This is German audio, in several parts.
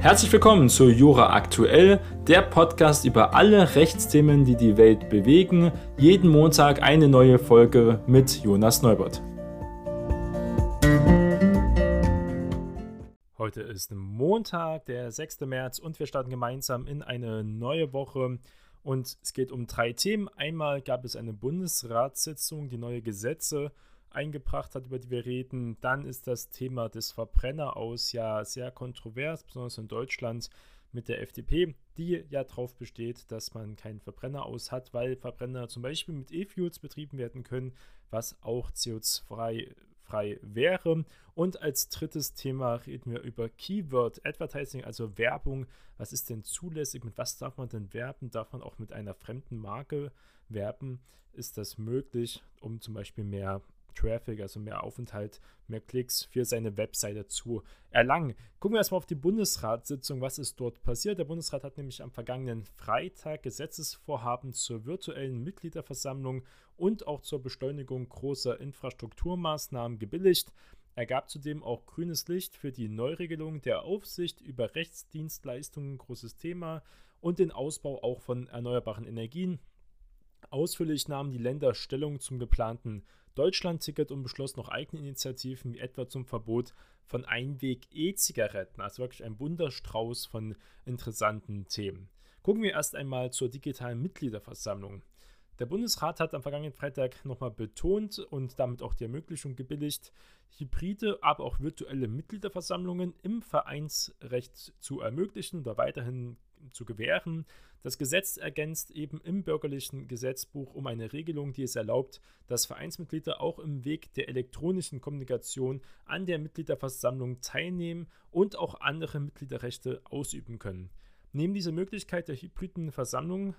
Herzlich willkommen zu Jura Aktuell, der Podcast über alle Rechtsthemen, die die Welt bewegen. Jeden Montag eine neue Folge mit Jonas Neubert. Heute ist Montag, der 6. März und wir starten gemeinsam in eine neue Woche. Und es geht um drei Themen. Einmal gab es eine Bundesratssitzung, die neue Gesetze eingebracht hat, über die wir reden. Dann ist das Thema des Verbrenneraus ja sehr kontrovers, besonders in Deutschland mit der FDP, die ja darauf besteht, dass man keinen Verbrenner aus hat, weil Verbrenner zum Beispiel mit E-Fuels betrieben werden können, was auch CO2 frei wäre. Und als drittes Thema reden wir über Keyword Advertising, also Werbung. Was ist denn zulässig? Mit was darf man denn werben? Darf man auch mit einer fremden Marke werben? Ist das möglich, um zum Beispiel mehr Traffic, also mehr Aufenthalt, mehr Klicks für seine Webseite zu erlangen. Gucken wir erstmal auf die Bundesratssitzung, was ist dort passiert. Der Bundesrat hat nämlich am vergangenen Freitag Gesetzesvorhaben zur virtuellen Mitgliederversammlung und auch zur Beschleunigung großer Infrastrukturmaßnahmen gebilligt. Er gab zudem auch grünes Licht für die Neuregelung der Aufsicht über Rechtsdienstleistungen, großes Thema, und den Ausbau auch von erneuerbaren Energien. Ausführlich nahmen die Länder Stellung zum geplanten Deutschland-Ticket und beschloss noch eigene Initiativen, wie etwa zum Verbot von Einweg-E-Zigaretten. Also wirklich ein Wunderstrauß von interessanten Themen. Gucken wir erst einmal zur digitalen Mitgliederversammlung. Der Bundesrat hat am vergangenen Freitag nochmal betont und damit auch die Ermöglichung gebilligt, hybride, aber auch virtuelle Mitgliederversammlungen im Vereinsrecht zu ermöglichen oder weiterhin zu gewähren. Das Gesetz ergänzt eben im bürgerlichen Gesetzbuch um eine Regelung, die es erlaubt, dass Vereinsmitglieder auch im Weg der elektronischen Kommunikation an der Mitgliederversammlung teilnehmen und auch andere Mitgliederrechte ausüben können. Neben dieser Möglichkeit der hybriden Versammlung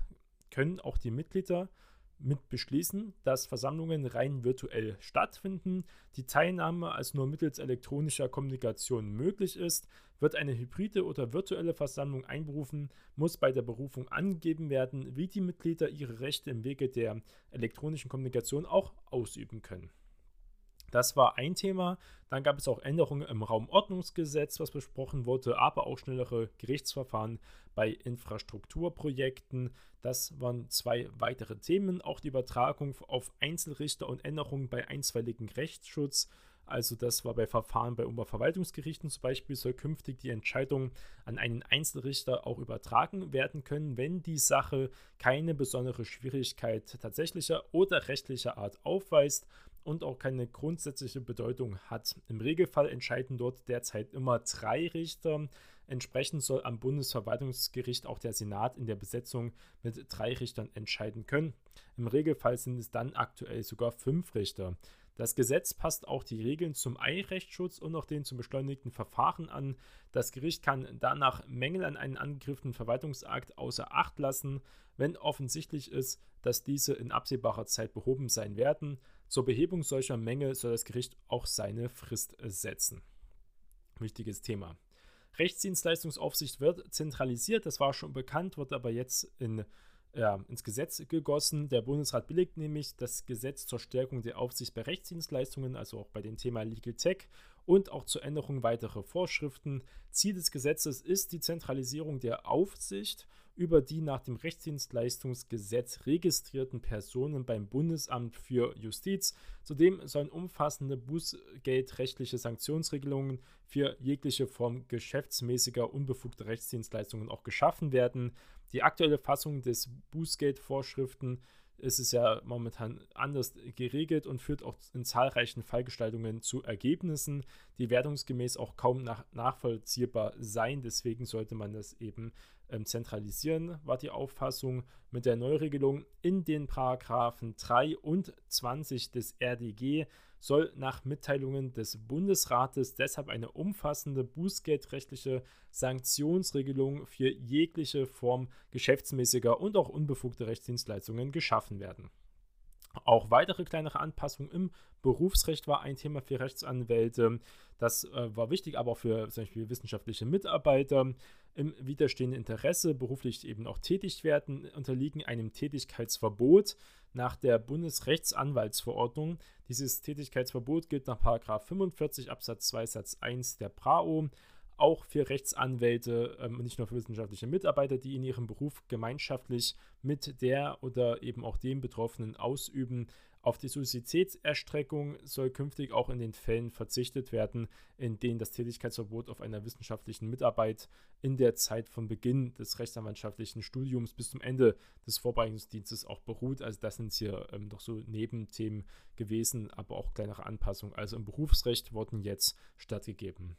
können auch die Mitglieder mit beschließen, dass Versammlungen rein virtuell stattfinden, die Teilnahme als nur mittels elektronischer Kommunikation möglich ist, wird eine hybride oder virtuelle Versammlung einberufen, muss bei der Berufung angegeben werden, wie die Mitglieder ihre Rechte im Wege der elektronischen Kommunikation auch ausüben können. Das war ein Thema. Dann gab es auch Änderungen im Raumordnungsgesetz, was besprochen wurde, aber auch schnellere Gerichtsverfahren bei Infrastrukturprojekten. Das waren zwei weitere Themen. Auch die Übertragung auf Einzelrichter und Änderungen bei einstweiligen Rechtsschutz. Also das war bei Verfahren bei Oberverwaltungsgerichten zum Beispiel, soll künftig die Entscheidung an einen Einzelrichter auch übertragen werden können, wenn die Sache keine besondere Schwierigkeit tatsächlicher oder rechtlicher Art aufweist und auch keine grundsätzliche Bedeutung hat. Im Regelfall entscheiden dort derzeit immer drei Richter. Entsprechend soll am Bundesverwaltungsgericht auch der Senat in der Besetzung mit drei Richtern entscheiden können. Im Regelfall sind es dann aktuell sogar fünf Richter. Das Gesetz passt auch die Regeln zum Eirechtsschutz und auch den zum beschleunigten Verfahren an. Das Gericht kann danach Mängel an einem angegriffenen Verwaltungsakt außer Acht lassen, wenn offensichtlich ist, dass diese in absehbarer Zeit behoben sein werden. Zur Behebung solcher Mängel soll das Gericht auch seine Frist setzen. Wichtiges Thema. Rechtsdienstleistungsaufsicht wird zentralisiert, das war schon bekannt, wird aber jetzt in, ja, ins Gesetz gegossen. Der Bundesrat billigt nämlich das Gesetz zur Stärkung der Aufsicht bei Rechtsdienstleistungen, also auch bei dem Thema Legal Tech und auch zur Änderung weiterer Vorschriften. Ziel des Gesetzes ist die Zentralisierung der Aufsicht über die nach dem Rechtsdienstleistungsgesetz registrierten Personen beim Bundesamt für Justiz. Zudem sollen umfassende bußgeldrechtliche Sanktionsregelungen für jegliche Form geschäftsmäßiger unbefugter Rechtsdienstleistungen auch geschaffen werden. Die aktuelle Fassung des Bußgeldvorschriften ist es ja momentan anders geregelt und führt auch in zahlreichen Fallgestaltungen zu Ergebnissen, die wertungsgemäß auch kaum nach nachvollziehbar seien. Deswegen sollte man das eben ähm, zentralisieren, war die Auffassung mit der Neuregelung in den Paragraphen 3 und 20 des RDG soll nach Mitteilungen des Bundesrates deshalb eine umfassende bußgeldrechtliche Sanktionsregelung für jegliche Form geschäftsmäßiger und auch unbefugter Rechtsdienstleistungen geschaffen werden. Auch weitere kleinere Anpassungen im Berufsrecht war ein Thema für Rechtsanwälte. Das äh, war wichtig, aber auch für zum Beispiel wissenschaftliche Mitarbeiter. Im widerstehenden Interesse beruflich eben auch tätig werden, unterliegen einem Tätigkeitsverbot nach der Bundesrechtsanwaltsverordnung. Dieses Tätigkeitsverbot gilt nach 45 Absatz 2 Satz 1 der BRAO auch für Rechtsanwälte ähm, und nicht nur für wissenschaftliche Mitarbeiter, die in ihrem Beruf gemeinschaftlich mit der oder eben auch dem Betroffenen ausüben. Auf die Suizitätserstreckung soll künftig auch in den Fällen verzichtet werden, in denen das Tätigkeitsverbot auf einer wissenschaftlichen Mitarbeit in der Zeit von Beginn des rechtsanwaltschaftlichen Studiums bis zum Ende des Vorbereitungsdienstes auch beruht. Also das sind hier ähm, doch so Nebenthemen gewesen, aber auch kleinere Anpassungen. Also im Berufsrecht wurden jetzt stattgegeben.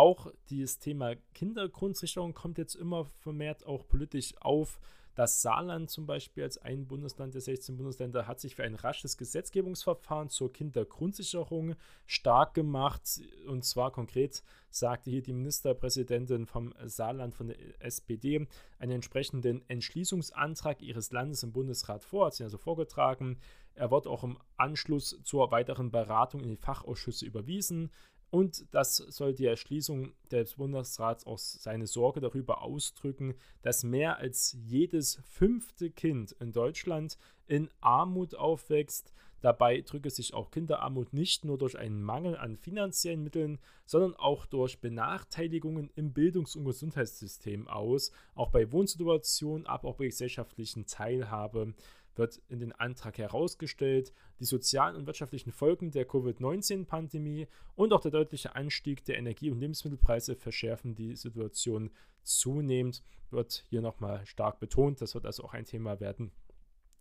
Auch dieses Thema Kindergrundsicherung kommt jetzt immer vermehrt auch politisch auf. Das Saarland zum Beispiel als ein Bundesland der 16 Bundesländer hat sich für ein rasches Gesetzgebungsverfahren zur Kindergrundsicherung stark gemacht. Und zwar konkret sagte hier die Ministerpräsidentin vom Saarland von der SPD einen entsprechenden Entschließungsantrag ihres Landes im Bundesrat vor, hat sie also vorgetragen. Er wird auch im Anschluss zur weiteren Beratung in die Fachausschüsse überwiesen. Und das soll die Erschließung des Bundesrats auch seine Sorge darüber ausdrücken, dass mehr als jedes fünfte Kind in Deutschland in Armut aufwächst. Dabei drücke sich auch Kinderarmut nicht nur durch einen Mangel an finanziellen Mitteln, sondern auch durch Benachteiligungen im Bildungs- und Gesundheitssystem aus, auch bei Wohnsituationen, aber auch bei gesellschaftlichen Teilhabe wird in den Antrag herausgestellt, die sozialen und wirtschaftlichen Folgen der Covid-19-Pandemie und auch der deutliche Anstieg der Energie- und Lebensmittelpreise verschärfen die Situation zunehmend, wird hier nochmal stark betont. Das wird also auch ein Thema werden,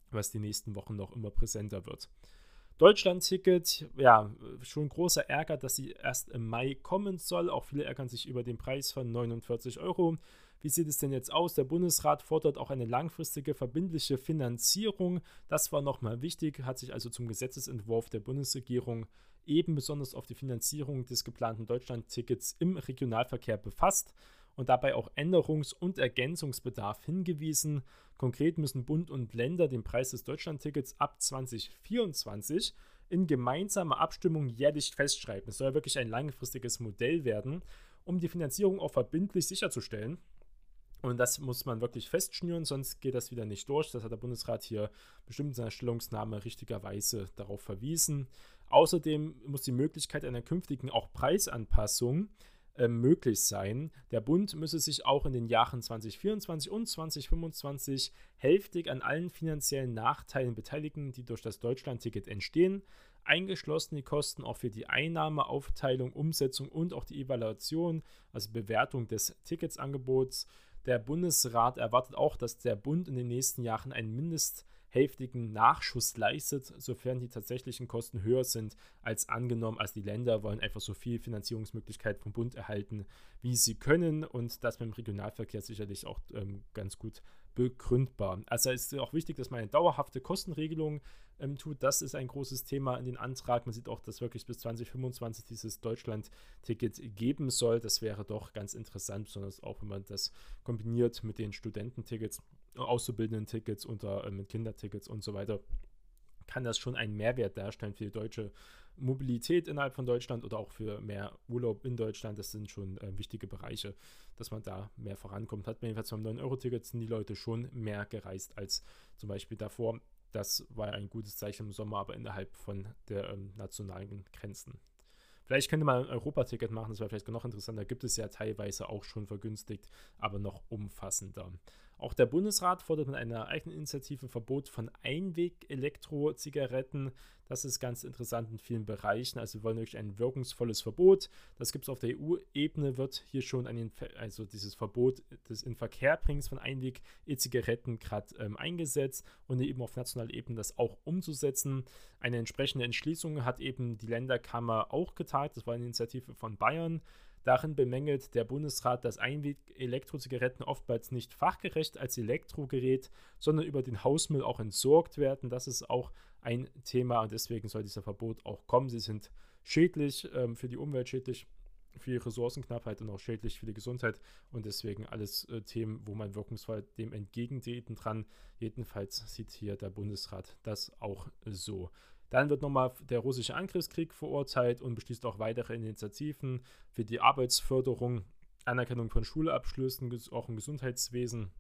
was die nächsten Wochen noch immer präsenter wird. Deutschland-Ticket, ja, schon großer Ärger, dass sie erst im Mai kommen soll. Auch viele ärgern sich über den Preis von 49 Euro. Wie sieht es denn jetzt aus? Der Bundesrat fordert auch eine langfristige verbindliche Finanzierung. Das war nochmal wichtig, hat sich also zum Gesetzesentwurf der Bundesregierung eben besonders auf die Finanzierung des geplanten Deutschland-Tickets im Regionalverkehr befasst und dabei auch Änderungs- und Ergänzungsbedarf hingewiesen. Konkret müssen Bund und Länder den Preis des Deutschland-Tickets ab 2024 in gemeinsamer Abstimmung jährlich festschreiben. Es soll wirklich ein langfristiges Modell werden, um die Finanzierung auch verbindlich sicherzustellen. Und das muss man wirklich festschnüren, sonst geht das wieder nicht durch. Das hat der Bundesrat hier bestimmt in seiner Stellungnahme richtigerweise darauf verwiesen. Außerdem muss die Möglichkeit einer künftigen auch Preisanpassung äh, möglich sein. Der Bund müsse sich auch in den Jahren 2024 und 2025 hälftig an allen finanziellen Nachteilen beteiligen, die durch das Deutschlandticket entstehen eingeschlossen die Kosten auch für die Einnahme, Aufteilung, Umsetzung und auch die Evaluation, also Bewertung des Ticketsangebots. Der Bundesrat erwartet auch, dass der Bund in den nächsten Jahren einen mindesthälftigen Nachschuss leistet, sofern die tatsächlichen Kosten höher sind als angenommen. Also die Länder wollen einfach so viel Finanzierungsmöglichkeit vom Bund erhalten, wie sie können und das dem Regionalverkehr sicherlich auch ähm, ganz gut begründbar. Also ist auch wichtig, dass man eine dauerhafte Kostenregelung ähm, tut. Das ist ein großes Thema in den Antrag. Man sieht auch, dass wirklich bis 2025 dieses Deutschland-Ticket geben soll. Das wäre doch ganz interessant, besonders auch, wenn man das kombiniert mit den Studententickets, Auszubildenden-Tickets oder äh, mit Kindertickets und so weiter kann das schon einen Mehrwert darstellen für die deutsche Mobilität innerhalb von Deutschland oder auch für mehr Urlaub in Deutschland. Das sind schon äh, wichtige Bereiche, dass man da mehr vorankommt. Hat man jedenfalls beim 9-Euro-Ticket sind die Leute schon mehr gereist als zum Beispiel davor. Das war ein gutes Zeichen im Sommer, aber innerhalb von der ähm, nationalen Grenzen. Vielleicht könnte man ein Europaticket machen, das wäre vielleicht noch interessanter. Gibt es ja teilweise auch schon vergünstigt, aber noch umfassender. Auch der Bundesrat fordert mit einer eigenen Initiative Verbot von Einweg-Elektro-Zigaretten. Das ist ganz interessant in vielen Bereichen. Also wir wollen wirklich ein wirkungsvolles Verbot. Das gibt es auf der EU-Ebene, wird hier schon ein, also dieses Verbot des Inverkehrbringens von Einweg-E-Zigaretten gerade ähm, eingesetzt und eben auf nationaler Ebene das auch umzusetzen. Eine entsprechende Entschließung hat eben die Länderkammer auch geteilt. Das war eine Initiative von Bayern. Darin bemängelt der Bundesrat, dass Einweg-Elektrozigaretten oftmals nicht fachgerecht als Elektrogerät, sondern über den Hausmüll auch entsorgt werden. Das ist auch ein Thema und deswegen soll dieser Verbot auch kommen. Sie sind schädlich ähm, für die Umwelt, schädlich für die Ressourcenknappheit und auch schädlich für die Gesundheit und deswegen alles äh, Themen, wo man wirkungsvoll dem entgegentreten dran. Jedenfalls sieht hier der Bundesrat das auch so. Dann wird nochmal der russische Angriffskrieg verurteilt und beschließt auch weitere Initiativen für die Arbeitsförderung, Anerkennung von Schulabschlüssen, auch im Gesundheitswesen.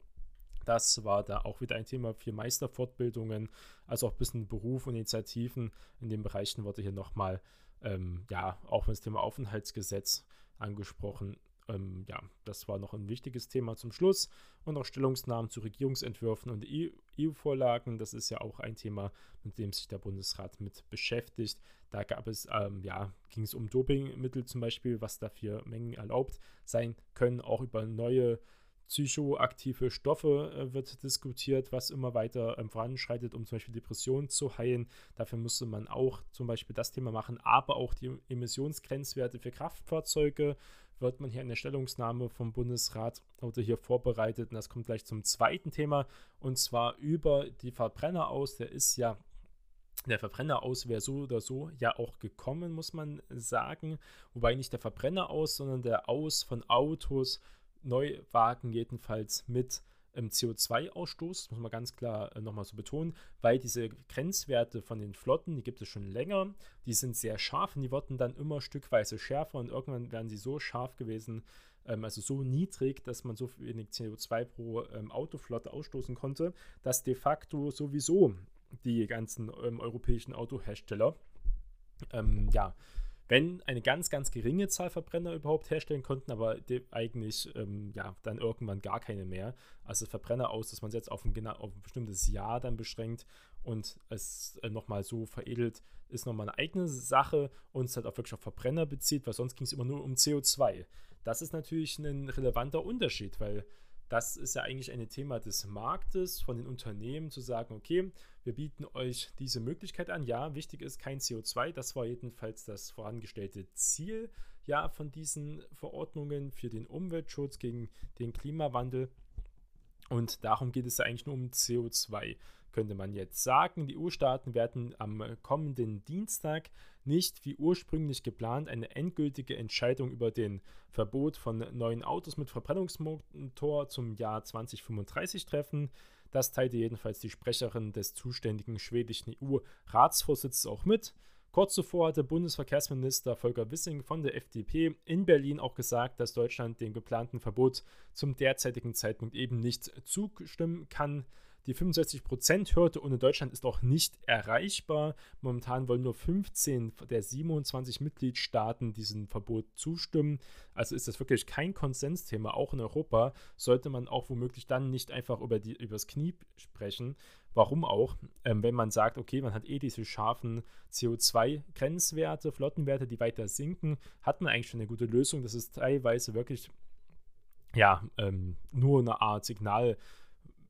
Das war da auch wieder ein Thema für Meisterfortbildungen, also auch ein bisschen Beruf und Initiativen. In den Bereichen wurde hier nochmal, ähm, ja, auch das Thema Aufenthaltsgesetz angesprochen ähm, ja, das war noch ein wichtiges Thema zum Schluss. Und auch Stellungsnahmen zu Regierungsentwürfen und EU-Vorlagen. Das ist ja auch ein Thema, mit dem sich der Bundesrat mit beschäftigt. Da gab es, ähm, ja, ging es um Dopingmittel zum Beispiel, was dafür Mengen erlaubt sein können, auch über neue psychoaktive Stoffe äh, wird diskutiert, was immer weiter ähm, voranschreitet, um zum Beispiel Depressionen zu heilen. Dafür musste man auch zum Beispiel das Thema machen, aber auch die Emissionsgrenzwerte für Kraftfahrzeuge wird man hier eine Stellungnahme vom Bundesrat oder hier vorbereitet. Und das kommt gleich zum zweiten Thema und zwar über die Verbrenner aus. Der ist ja der Verbrenner aus wäre so oder so ja auch gekommen, muss man sagen. Wobei nicht der Verbrenner aus, sondern der Aus von Autos Neuwagen jedenfalls mit CO2-Ausstoß, muss man ganz klar äh, nochmal so betonen, weil diese Grenzwerte von den Flotten, die gibt es schon länger, die sind sehr scharf und die wurden dann immer stückweise schärfer und irgendwann werden sie so scharf gewesen, ähm, also so niedrig, dass man so wenig CO2 pro ähm, Autoflotte ausstoßen konnte, dass de facto sowieso die ganzen ähm, europäischen Autohersteller ähm, ja, wenn eine ganz, ganz geringe Zahl Verbrenner überhaupt herstellen konnten, aber eigentlich ähm, ja, dann irgendwann gar keine mehr. Also Verbrenner aus, dass man es jetzt auf ein, auf ein bestimmtes Jahr dann beschränkt und es äh, nochmal so veredelt, ist nochmal eine eigene Sache und es halt auch wirklich auf Verbrenner bezieht, weil sonst ging es immer nur um CO2. Das ist natürlich ein relevanter Unterschied, weil das ist ja eigentlich ein Thema des Marktes, von den Unternehmen zu sagen, okay, wir bieten euch diese Möglichkeit an. Ja, wichtig ist kein CO2. Das war jedenfalls das vorangestellte Ziel ja, von diesen Verordnungen für den Umweltschutz gegen den Klimawandel. Und darum geht es eigentlich nur um CO2 könnte man jetzt sagen. Die EU-Staaten werden am kommenden Dienstag nicht wie ursprünglich geplant eine endgültige Entscheidung über den Verbot von neuen Autos mit Verbrennungsmotor zum Jahr 2035 treffen. Das teilte jedenfalls die Sprecherin des zuständigen schwedischen EU-Ratsvorsitzes auch mit. Kurz zuvor hatte Bundesverkehrsminister Volker Wissing von der FDP in Berlin auch gesagt, dass Deutschland dem geplanten Verbot zum derzeitigen Zeitpunkt eben nicht zustimmen kann. Die 65%-Hürde ohne Deutschland ist auch nicht erreichbar. Momentan wollen nur 15 der 27 Mitgliedstaaten diesem Verbot zustimmen. Also ist das wirklich kein Konsensthema. Auch in Europa sollte man auch womöglich dann nicht einfach über die, übers Knie sprechen. Warum auch? Ähm, wenn man sagt, okay, man hat eh diese scharfen CO2-Grenzwerte, Flottenwerte, die weiter sinken, hat man eigentlich schon eine gute Lösung. Das ist teilweise wirklich ja, ähm, nur eine Art Signal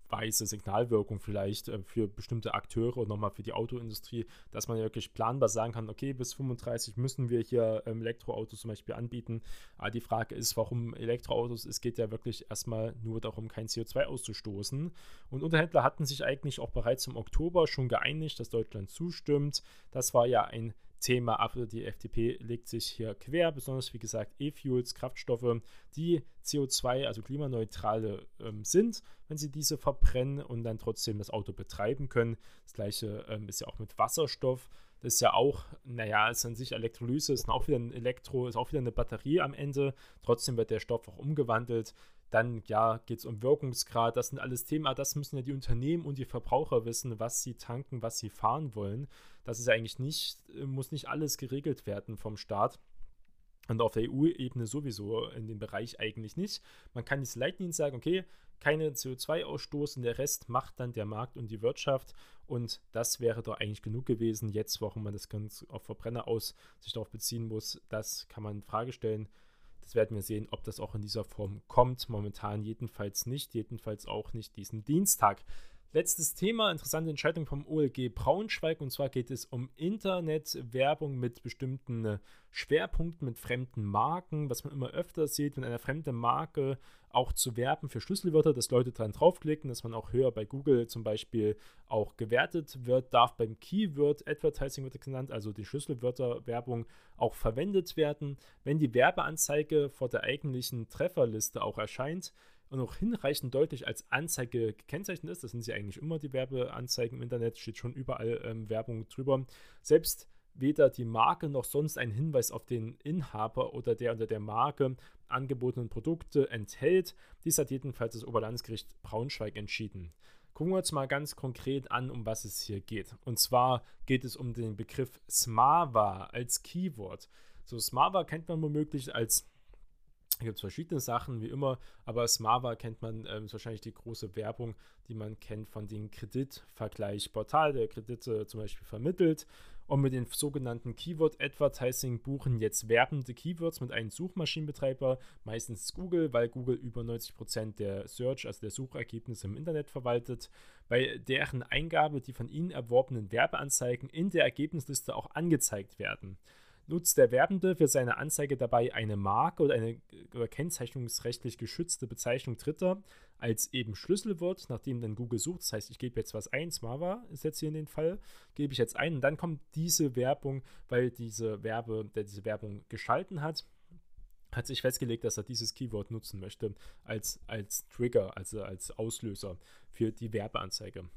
weiße Signalwirkung vielleicht äh, für bestimmte Akteure und nochmal für die Autoindustrie, dass man ja wirklich planbar sagen kann, okay, bis 35 müssen wir hier ähm, Elektroautos zum Beispiel anbieten. Aber die Frage ist, warum Elektroautos? Es geht ja wirklich erstmal nur darum, kein CO2 auszustoßen. Und Unterhändler hatten sich eigentlich auch bereits im Oktober schon geeinigt, dass Deutschland zustimmt. Das war ja ein Thema ab. Die FDP legt sich hier quer, besonders wie gesagt E-Fuels, Kraftstoffe, die CO2, also klimaneutrale ähm, sind, wenn sie diese verbrennen und dann trotzdem das Auto betreiben können. Das gleiche ähm, ist ja auch mit Wasserstoff. Das ist ja auch, naja, ist an sich Elektrolyse, ist auch wieder ein Elektro, ist auch wieder eine Batterie am Ende. Trotzdem wird der Stoff auch umgewandelt. Dann, ja, geht es um Wirkungsgrad. Das sind alles Themen, das müssen ja die Unternehmen und die Verbraucher wissen, was sie tanken, was sie fahren wollen. Das ist eigentlich nicht, äh, muss nicht alles geregelt werden vom Staat. Und auf der EU-Ebene sowieso in dem Bereich eigentlich nicht. Man kann jetzt Leitlinien sagen, okay, keine CO2-Ausstoß und der Rest macht dann der Markt und die Wirtschaft. Und das wäre doch eigentlich genug gewesen. Jetzt, warum man das ganz auf Verbrenner aus sich darauf beziehen muss, das kann man in Frage stellen. Das werden wir sehen, ob das auch in dieser Form kommt. Momentan jedenfalls nicht, jedenfalls auch nicht diesen Dienstag. Letztes Thema, interessante Entscheidung vom OLG Braunschweig und zwar geht es um Internetwerbung mit bestimmten äh, Schwerpunkten, mit fremden Marken, was man immer öfter sieht, wenn eine fremde Marke auch zu werben für Schlüsselwörter, dass Leute dran draufklicken, dass man auch höher bei Google zum Beispiel auch gewertet wird, darf beim Keyword Advertising wird genannt, also die Schlüsselwörterwerbung auch verwendet werden. Wenn die Werbeanzeige vor der eigentlichen Trefferliste auch erscheint, und auch hinreichend deutlich als Anzeige gekennzeichnet ist, das sind sie eigentlich immer die Werbeanzeigen im Internet, steht schon überall ähm, Werbung drüber. Selbst weder die Marke noch sonst ein Hinweis auf den Inhaber oder der unter der Marke angebotenen Produkte enthält. Dies hat jedenfalls das Oberlandesgericht Braunschweig entschieden. Gucken wir uns mal ganz konkret an, um was es hier geht. Und zwar geht es um den Begriff Smava als Keyword. So, Smava kennt man womöglich als Da gibt es verschiedene Sachen, wie immer, aber Smava kennt man, ähm, ist wahrscheinlich die große Werbung, die man kennt von dem Kreditvergleichsportal, der Kredite zum Beispiel vermittelt. Und mit den sogenannten Keyword Advertising buchen jetzt werbende Keywords mit einem Suchmaschinenbetreiber, meistens Google, weil Google über 90% der Search, also der Suchergebnisse im Internet verwaltet, bei deren Eingabe die von ihnen erworbenen Werbeanzeigen in der Ergebnisliste auch angezeigt werden. Nutzt der Werbende für seine Anzeige dabei eine Marke oder eine oder kennzeichnungsrechtlich geschützte Bezeichnung Dritter als eben Schlüsselwort, nachdem dann Google sucht. Das heißt, ich gebe jetzt was ein, Smava ist jetzt hier in den Fall, gebe ich jetzt ein und dann kommt diese Werbung, weil diese Werbe, der diese Werbung geschalten hat, hat sich festgelegt, dass er dieses Keyword nutzen möchte als, als Trigger, also als Auslöser für die Werbeanzeige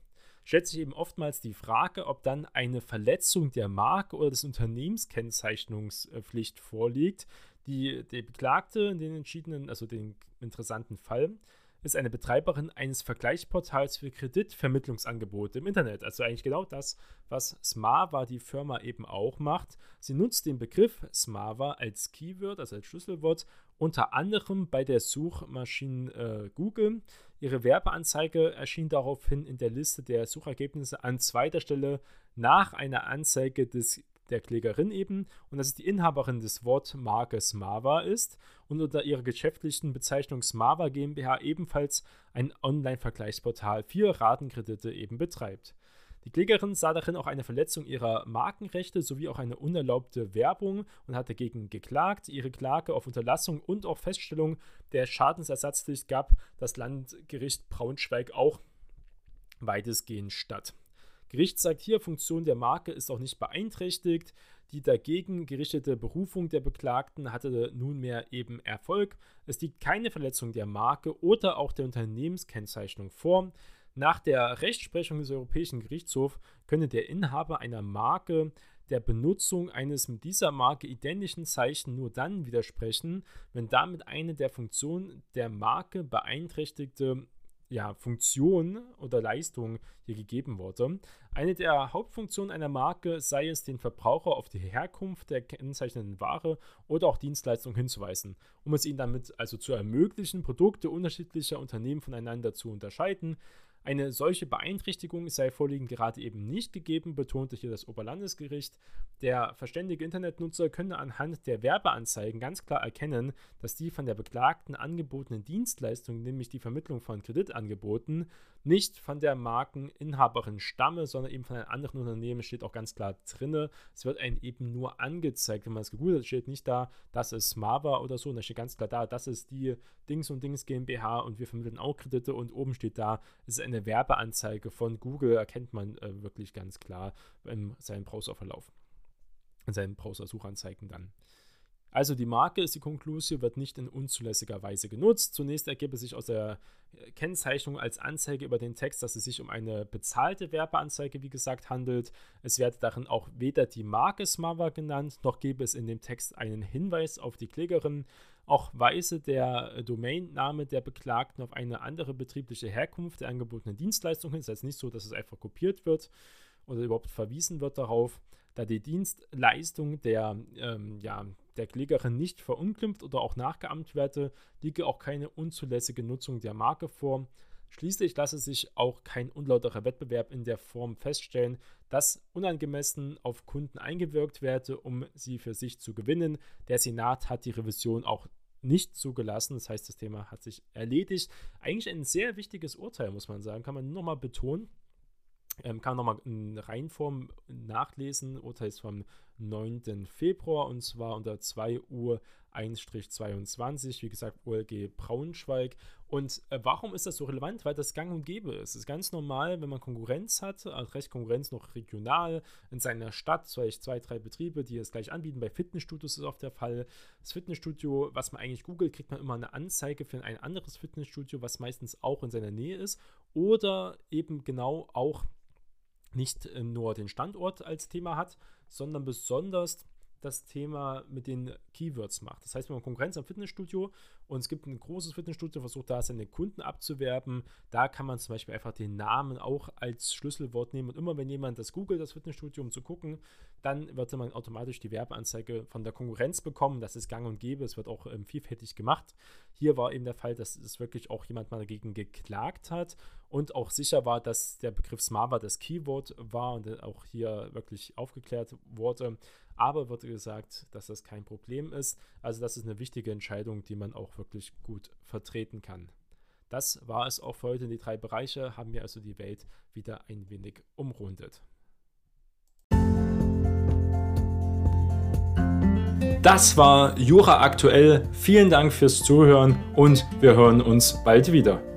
stellt sich eben oftmals die Frage, ob dann eine Verletzung der Marke oder des Unternehmenskennzeichnungspflicht vorliegt, die der Beklagte in den entschiedenen, also den interessanten Fall, ist eine Betreiberin eines Vergleichsportals für Kreditvermittlungsangebote im Internet. Also eigentlich genau das, was Smava, die Firma, eben auch macht. Sie nutzt den Begriff Smava als Keyword, also als Schlüsselwort, unter anderem bei der Suchmaschine äh, Google. Ihre Werbeanzeige erschien daraufhin in der Liste der Suchergebnisse an zweiter Stelle nach einer Anzeige des, der Klägerin eben und dass es die Inhaberin des Wortmarkes Smava ist und unter ihrer geschäftlichen Bezeichnung Smava GmbH ebenfalls ein Online-Vergleichsportal für Ratenkredite eben betreibt. Die Klägerin sah darin auch eine Verletzung ihrer Markenrechte sowie auch eine unerlaubte Werbung und hat dagegen geklagt. Ihre Klage auf Unterlassung und auch Feststellung der Schadensersatzpflicht gab das Landgericht Braunschweig auch weitestgehend statt. Gericht sagt hier, Funktion der Marke ist auch nicht beeinträchtigt. Die dagegen gerichtete Berufung der Beklagten hatte nunmehr eben Erfolg. Es liegt keine Verletzung der Marke oder auch der Unternehmenskennzeichnung vor. Nach der Rechtsprechung des Europäischen Gerichtshofs könne der Inhaber einer Marke der Benutzung eines mit dieser Marke identischen Zeichen nur dann widersprechen, wenn damit eine der Funktionen der Marke beeinträchtigte ja, Funktion oder Leistung hier gegeben wurde. Eine der Hauptfunktionen einer Marke sei es, den Verbraucher auf die Herkunft der kennzeichnenden Ware oder auch Dienstleistung hinzuweisen, um es ihnen damit also zu ermöglichen, Produkte unterschiedlicher Unternehmen voneinander zu unterscheiden. Eine solche Beeinträchtigung sei vorliegend gerade eben nicht gegeben, betonte hier das Oberlandesgericht. Der verständige Internetnutzer könne anhand der Werbeanzeigen ganz klar erkennen, dass die von der Beklagten angebotenen Dienstleistungen, nämlich die Vermittlung von Kreditangeboten, nicht von der Markeninhaberin stamme, sondern eben von einem anderen Unternehmen, steht auch ganz klar drin. Es wird einem eben nur angezeigt, wenn man es gegoogelt hat, steht nicht da, das ist Smava oder so, und da steht ganz klar da, das ist die Dings und Dings GmbH und wir vermitteln auch Kredite und oben steht da, es ist eine Werbeanzeige von Google, erkennt man äh, wirklich ganz klar in seinem Browserverlauf, in seinen Browser-Suchanzeigen dann. Also die Marke ist die Konklusion, wird nicht in unzulässiger Weise genutzt. Zunächst ergebe sich aus der Kennzeichnung als Anzeige über den Text, dass es sich um eine bezahlte Werbeanzeige, wie gesagt, handelt. Es werde darin auch weder die Marke Smava genannt, noch gäbe es in dem Text einen Hinweis auf die Klägerin. Auch weise der Domainname der Beklagten auf eine andere betriebliche Herkunft der angebotenen Dienstleistung hin. Das heißt nicht so, dass es einfach kopiert wird oder überhaupt verwiesen wird darauf da die Dienstleistung der, ähm, ja, der Klägerin nicht verunglimpft oder auch nachgeahmt werde, liege auch keine unzulässige Nutzung der Marke vor. Schließlich lasse sich auch kein unlauterer Wettbewerb in der Form feststellen, dass unangemessen auf Kunden eingewirkt werde, um sie für sich zu gewinnen. Der Senat hat die Revision auch nicht zugelassen. Das heißt, das Thema hat sich erledigt. Eigentlich ein sehr wichtiges Urteil, muss man sagen, kann man nur noch mal betonen. Ähm, kann nochmal in Reihenform nachlesen. Urteil ist vom 9. Februar und zwar unter 2 Uhr 1-22, wie gesagt, OLG Braunschweig. Und äh, warum ist das so relevant? Weil das gang und gäbe ist. Es ist ganz normal, wenn man Konkurrenz hat, also recht Konkurrenz noch regional in seiner Stadt, vielleicht zwei, drei Betriebe, die es gleich anbieten. Bei Fitnessstudios ist es oft der Fall. Das Fitnessstudio, was man eigentlich googelt, kriegt man immer eine Anzeige für ein anderes Fitnessstudio, was meistens auch in seiner Nähe ist. Oder eben genau auch nicht äh, nur den Standort als Thema hat, sondern besonders das Thema mit den Keywords macht. Das heißt, wenn man Konkurrenz am Fitnessstudio und es gibt ein großes Fitnessstudio, versucht da seine Kunden abzuwerben, da kann man zum Beispiel einfach den Namen auch als Schlüsselwort nehmen und immer wenn jemand das googelt, das Fitnessstudio, um zu gucken, dann wird man automatisch die Werbeanzeige von der Konkurrenz bekommen. Das ist gang und gäbe, es wird auch ähm, vielfältig gemacht. Hier war eben der Fall, dass es wirklich auch jemand mal dagegen geklagt hat und auch sicher war, dass der Begriff Smava das Keyword war und auch hier wirklich aufgeklärt wurde. Aber wurde gesagt, dass das kein Problem ist. Also das ist eine wichtige Entscheidung, die man auch wirklich gut vertreten kann. Das war es auch für heute in die drei Bereiche, haben wir also die Welt wieder ein wenig umrundet. Das war Jura aktuell. Vielen Dank fürs Zuhören und wir hören uns bald wieder.